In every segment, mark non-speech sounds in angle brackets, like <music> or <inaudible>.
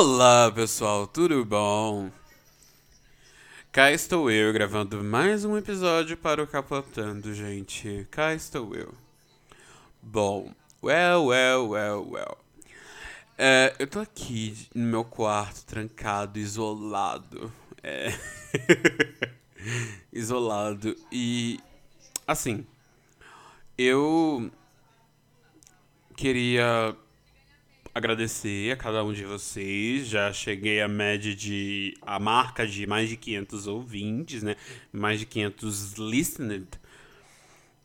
Olá pessoal, tudo bom? Cá estou eu gravando mais um episódio para o Capotando, gente. Cá estou eu. Bom, well, well, well, well. É, eu tô aqui no meu quarto, trancado, isolado. É. <laughs> isolado. E. Assim. Eu. Queria agradecer a cada um de vocês. Já cheguei à média de. a marca de mais de 500 ouvintes, né? Mais de 500 listened.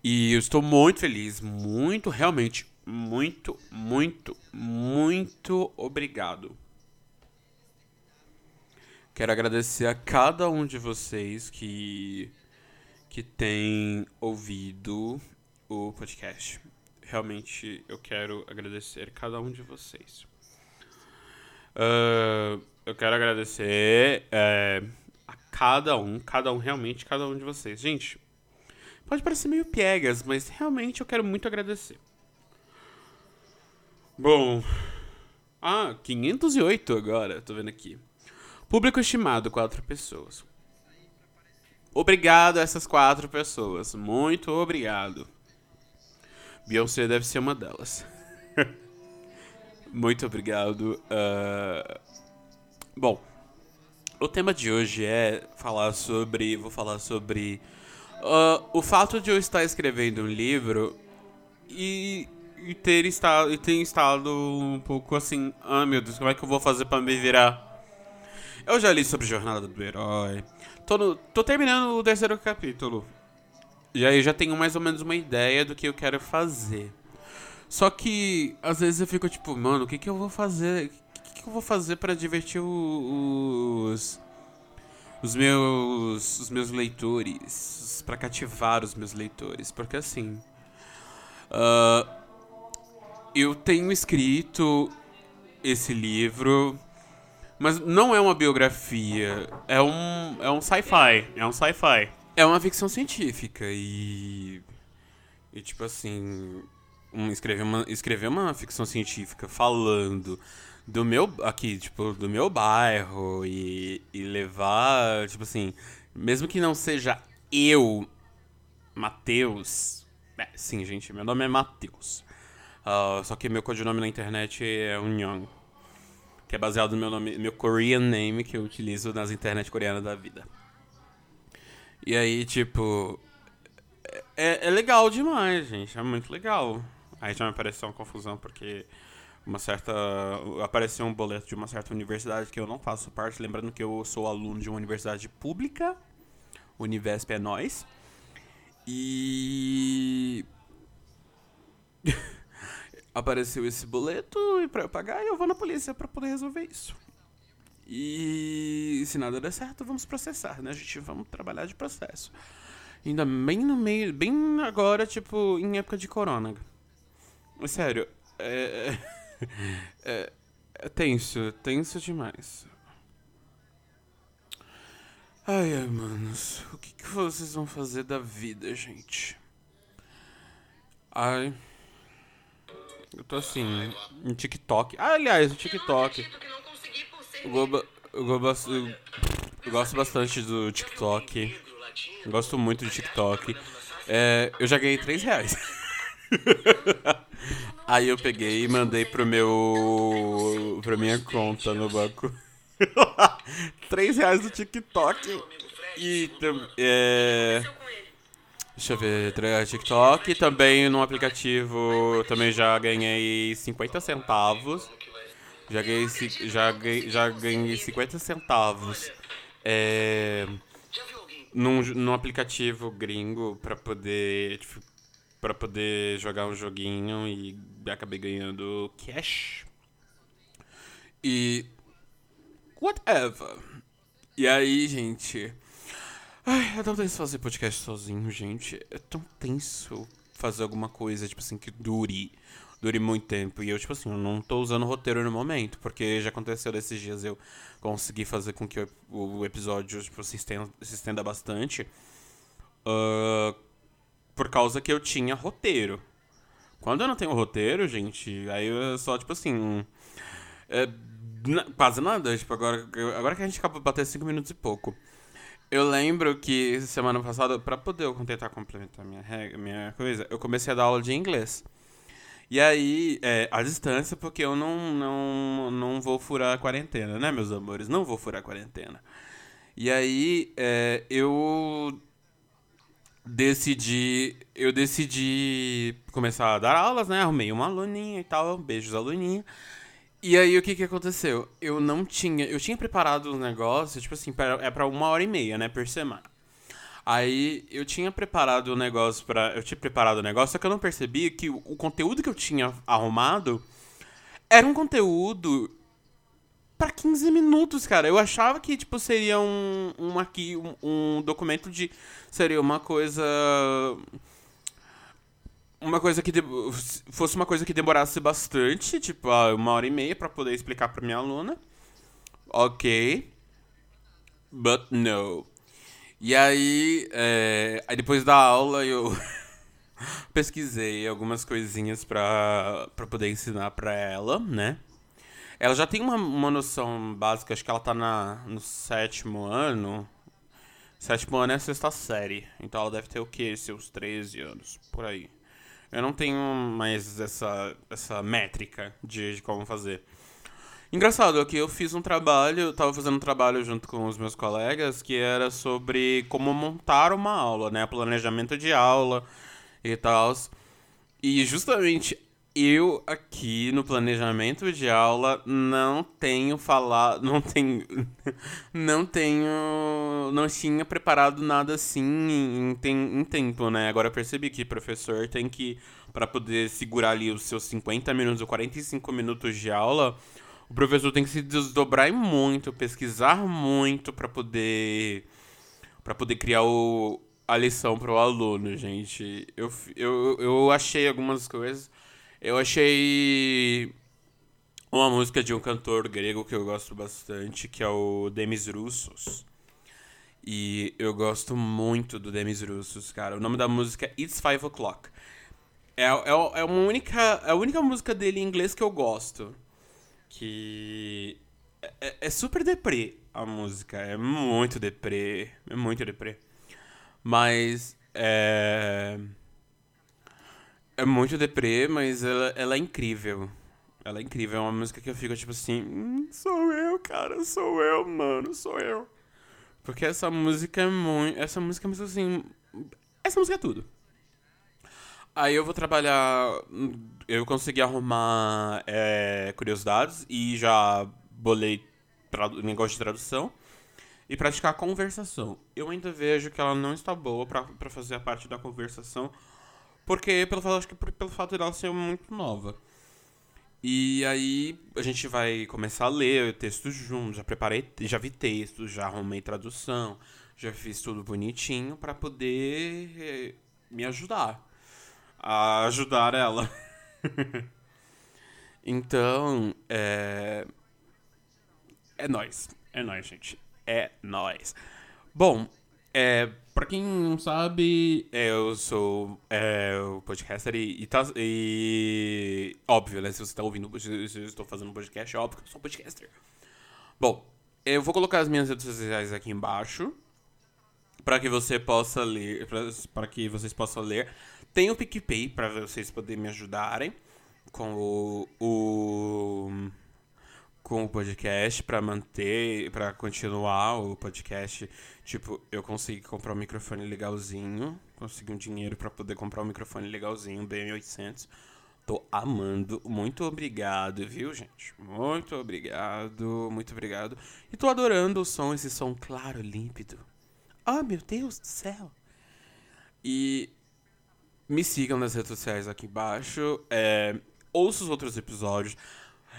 E eu estou muito feliz, muito, realmente, muito, muito, muito obrigado. Quero agradecer a cada um de vocês que que tem ouvido o podcast realmente eu quero agradecer cada um de vocês. Uh, eu quero agradecer uh, a cada um, cada um, realmente, cada um de vocês. Gente, pode parecer meio piegas, mas realmente eu quero muito agradecer. Bom, ah, 508 agora, tô vendo aqui. Público estimado, quatro pessoas. Obrigado a essas quatro pessoas. Muito obrigado. Beyoncé deve ser uma delas. <laughs> Muito obrigado. Uh... Bom, o tema de hoje é falar sobre. Vou falar sobre uh, o fato de eu estar escrevendo um livro e, e ter estado e ter estado um pouco assim, ah meu Deus, como é que eu vou fazer para me virar? Eu já li sobre Jornada do Herói. Tô, no, tô terminando o terceiro capítulo. E aí já tenho mais ou menos uma ideia do que eu quero fazer. Só que às vezes eu fico tipo, mano, o que que eu vou fazer? O que, que eu vou fazer para divertir os os meus os meus leitores, para cativar os meus leitores, porque assim, uh, eu tenho escrito esse livro, mas não é uma biografia, é um é um sci-fi, é um sci-fi. É uma ficção científica e. E tipo assim. Um, escrever, uma, escrever uma ficção científica falando do meu. Aqui, tipo, do meu bairro e, e levar. Tipo assim. Mesmo que não seja eu, Matheus. É, sim, gente, meu nome é Matheus. Uh, só que meu codinome na internet é Unyong. Que é baseado no meu nome, meu Korean name que eu utilizo nas internet coreanas da vida. E aí, tipo. É, é legal demais, gente. É muito legal. Aí já me apareceu uma confusão porque uma certa. Apareceu um boleto de uma certa universidade que eu não faço parte. Lembrando que eu sou aluno de uma universidade pública. Univesp é nós. E. <laughs> apareceu esse boleto e pra eu pagar eu vou na polícia para poder resolver isso. E se nada der certo, vamos processar, né? A gente vamos trabalhar de processo. Ainda bem no meio, bem agora, tipo, em época de corona. Sério, é, <laughs> é, é tenso, tenso demais. Ai, ai, manos, o que, que vocês vão fazer da vida, gente? Ai. Eu tô assim, em TikTok. Ah, aliás, o TikTok. Eu, eu, gosto bastante do TikTok. Gosto muito do TikTok. É, eu já ganhei 3 reais. <laughs> Aí eu peguei e mandei pro meu. pra minha conta no banco. <laughs> 3 reais do TikTok. E. É, deixa eu ver, TikTok. Também no aplicativo. Também já ganhei 50 centavos. Já ganhei, já ganhei, já ganhei 50 centavos é, num, num aplicativo gringo pra poder, tipo, pra poder jogar um joguinho e acabei ganhando cash. E. Whatever. E aí, gente. Ai, é tão tenso fazer podcast sozinho, gente. É tão tenso fazer alguma coisa, tipo assim, que dure dure muito tempo. E eu, tipo assim, eu não tô usando roteiro no momento, porque já aconteceu desses dias eu consegui fazer com que o, episódio tipo, se, estenda, se estenda bastante. Uh, por causa que eu tinha roteiro. Quando eu não tenho roteiro, gente, aí eu só, tipo assim. É quase nada, tipo, agora, agora que a gente acabou de bater 5 minutos e pouco. Eu lembro que semana passada, pra poder eu tentar complementar minha, regra, minha coisa, eu comecei a dar aula de inglês. E aí, é, à distância, porque eu não, não, não vou furar a quarentena, né, meus amores? Não vou furar a quarentena. E aí, é, eu decidi. Eu decidi começar a dar aulas, né? Arrumei uma aluninha e tal. Beijos, aluninha. E aí, o que que aconteceu? Eu não tinha. Eu tinha preparado um negócio, tipo assim, pra, é pra uma hora e meia, né, por semana. Aí eu tinha preparado o um negócio para, eu tinha preparado o um negócio, só que eu não percebi que o, o, conteúdo que eu tinha arrumado era um conteúdo para 15 minutos, cara. Eu achava que tipo seria um um aqui um, um documento de seria uma coisa uma coisa que de, fosse uma coisa que demorasse bastante, tipo, uma hora e meia para poder explicar para minha aluna. OK. But no. E aí, é, aí depois da aula eu <laughs> pesquisei algumas coisinhas pra, pra poder ensinar pra ela, né? Ela já tem uma, uma noção básica, acho que ela tá na, no sétimo ano. Sétimo ano é a sexta série. Então ela deve ter o quê? Seus 13 anos, por aí. Eu não tenho mais essa, essa métrica de, de como fazer. Engraçado, aqui eu fiz um trabalho, eu tava fazendo um trabalho junto com os meus colegas que era sobre como montar uma aula, né? Planejamento de aula e tal. E justamente eu aqui no planejamento de aula não tenho falado, não tenho, <laughs> não tenho, não tinha preparado nada assim em, em, em tempo, né? Agora percebi que professor tem que, para poder segurar ali os seus 50 minutos ou 45 minutos de aula, o professor tem que se desdobrar muito, pesquisar muito para poder para poder criar o, a lição para o aluno, gente. Eu, eu, eu achei algumas coisas. Eu achei uma música de um cantor grego que eu gosto bastante, que é o Demis Roussos. E eu gosto muito do Demis Roussos, cara. O nome da música é It's Five O'Clock. É, é, é, uma única, é a única música dele em inglês que eu gosto que é, é, é, super deprê a música, é muito deprê, é muito deprê. Mas é é muito deprê, mas ela, ela é incrível. Ela é incrível, é uma música que eu fico tipo assim, hum, sou eu, cara, sou eu, mano, sou eu. Porque essa música é muito, essa música é assim, essa música é tudo. Aí eu vou trabalhar. Eu consegui arrumar é, curiosidades e já bolei negócio de tradução e praticar conversação. Eu ainda vejo que ela não está boa para fazer a parte da conversação, porque pelo fato, acho que pelo fato dela ser muito nova. E aí a gente vai começar a ler textos juntos, já preparei, já vi textos, já arrumei tradução, já fiz tudo bonitinho para poder eh, me ajudar a ajudar ela. <laughs> então, é. É nóis. É nóis, gente. É nóis. Bom, é, pra quem não sabe, eu sou é, o podcaster e, e, tá, e, Óbvio, né? Se você tá ouvindo, se eu estou fazendo podcast, é óbvio que eu sou podcaster. Bom, eu vou colocar as minhas redes sociais aqui embaixo para que você possa ler, para que vocês possam ler. Tem o PicPay para vocês poderem me ajudarem com o, o com o podcast para manter, para continuar o podcast. Tipo, eu consegui comprar um microfone legalzinho, consegui um dinheiro para poder comprar um microfone legalzinho, bem 800. Tô amando. Muito obrigado, viu, gente? Muito obrigado, muito obrigado. E tô adorando o som, esse som claro, límpido. Oh, meu Deus do céu. E me sigam nas redes sociais aqui embaixo. É, ouça os outros episódios.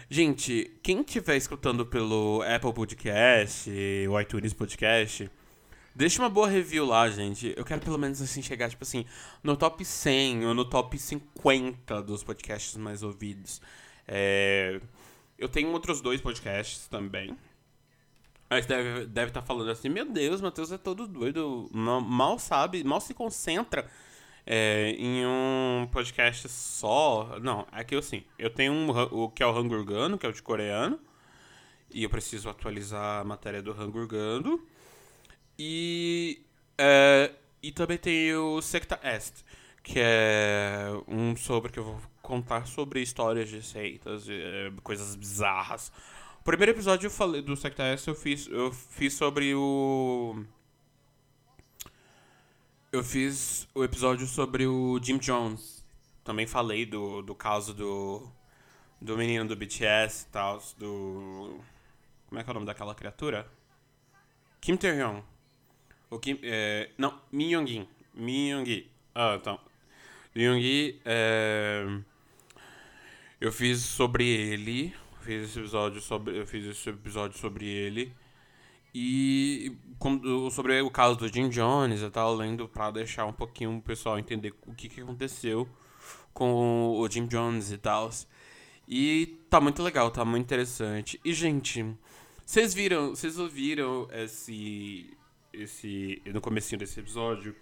Gente, quem estiver escutando pelo Apple Podcast, o iTunes Podcast, deixa uma boa review lá, gente. Eu quero pelo menos assim chegar, tipo assim, no top 100 ou no top 50 dos podcasts mais ouvidos. É, eu tenho outros dois podcasts também. Mas deve estar deve tá falando assim, meu Deus, Matheus é todo doido. Mal sabe, mal se concentra é, em um podcast só. Não, é que assim, eu tenho um, o que é o Hangurgano, que é o de coreano. E eu preciso atualizar a matéria do Hangurgando. E, é, e também tem o Secta Est, que é um sobre que eu vou contar sobre histórias de seitas, é, coisas bizarras. O primeiro episódio eu falei do Secta Est eu fiz, eu fiz sobre o. Eu fiz o episódio sobre o Jim Jones. Também falei do, do caso do. Do menino do BTS e tal. Do. Como é que é o nome daquela criatura? Kim Tae-hyung. O Kim. É, não, Min Young-in. Min Young-gi. Ah, então. Young-gi. É, eu fiz sobre ele. Fiz esse episódio sobre. Eu fiz esse episódio sobre ele. E sobre o caso do Jim Jones e tal, lendo pra deixar um pouquinho o pessoal entender o que, que aconteceu com o Jim Jones e tal. E tá muito legal, tá muito interessante. E, gente, vocês viram, vocês ouviram esse. esse. no comecinho desse episódio?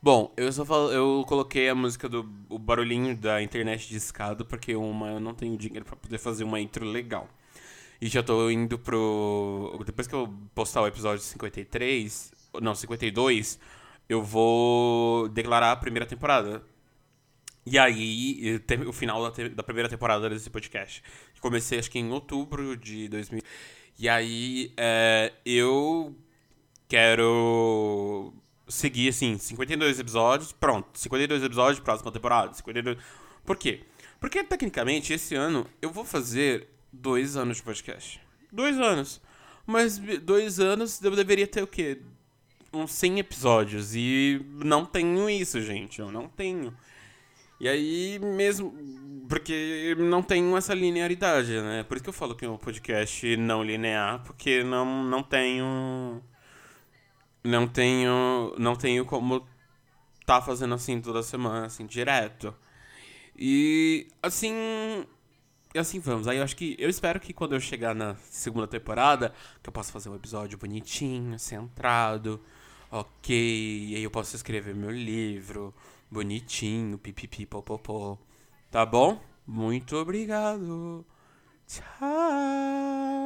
Bom, eu só falo, eu coloquei a música do o barulhinho da internet de escada, porque uma eu não tenho dinheiro para poder fazer uma intro legal. E já tô indo pro. Depois que eu postar o episódio 53, não, 52, eu vou declarar a primeira temporada. E aí, o final da, da primeira temporada desse podcast. Comecei acho que em outubro de 2000. E aí, é, eu quero seguir assim, 52 episódios, pronto, 52 episódios, próxima temporada, 52. Por quê? Porque tecnicamente esse ano eu vou fazer dois anos de podcast. Dois anos. Mas dois anos eu deveria ter o quê? Uns 100 episódios. E não tenho isso, gente. Eu não tenho. E aí, mesmo. Porque não tenho essa linearidade, né? Por isso que eu falo que é um podcast não linear, porque não, não tenho. Não tenho. Não tenho como tá fazendo assim toda semana, assim, direto. E assim e assim vamos. Aí eu acho que. Eu espero que quando eu chegar na segunda temporada, que eu possa fazer um episódio bonitinho, centrado, ok. E aí eu posso escrever meu livro, bonitinho, pipipi, popopó. Tá bom? Muito obrigado. Tchau.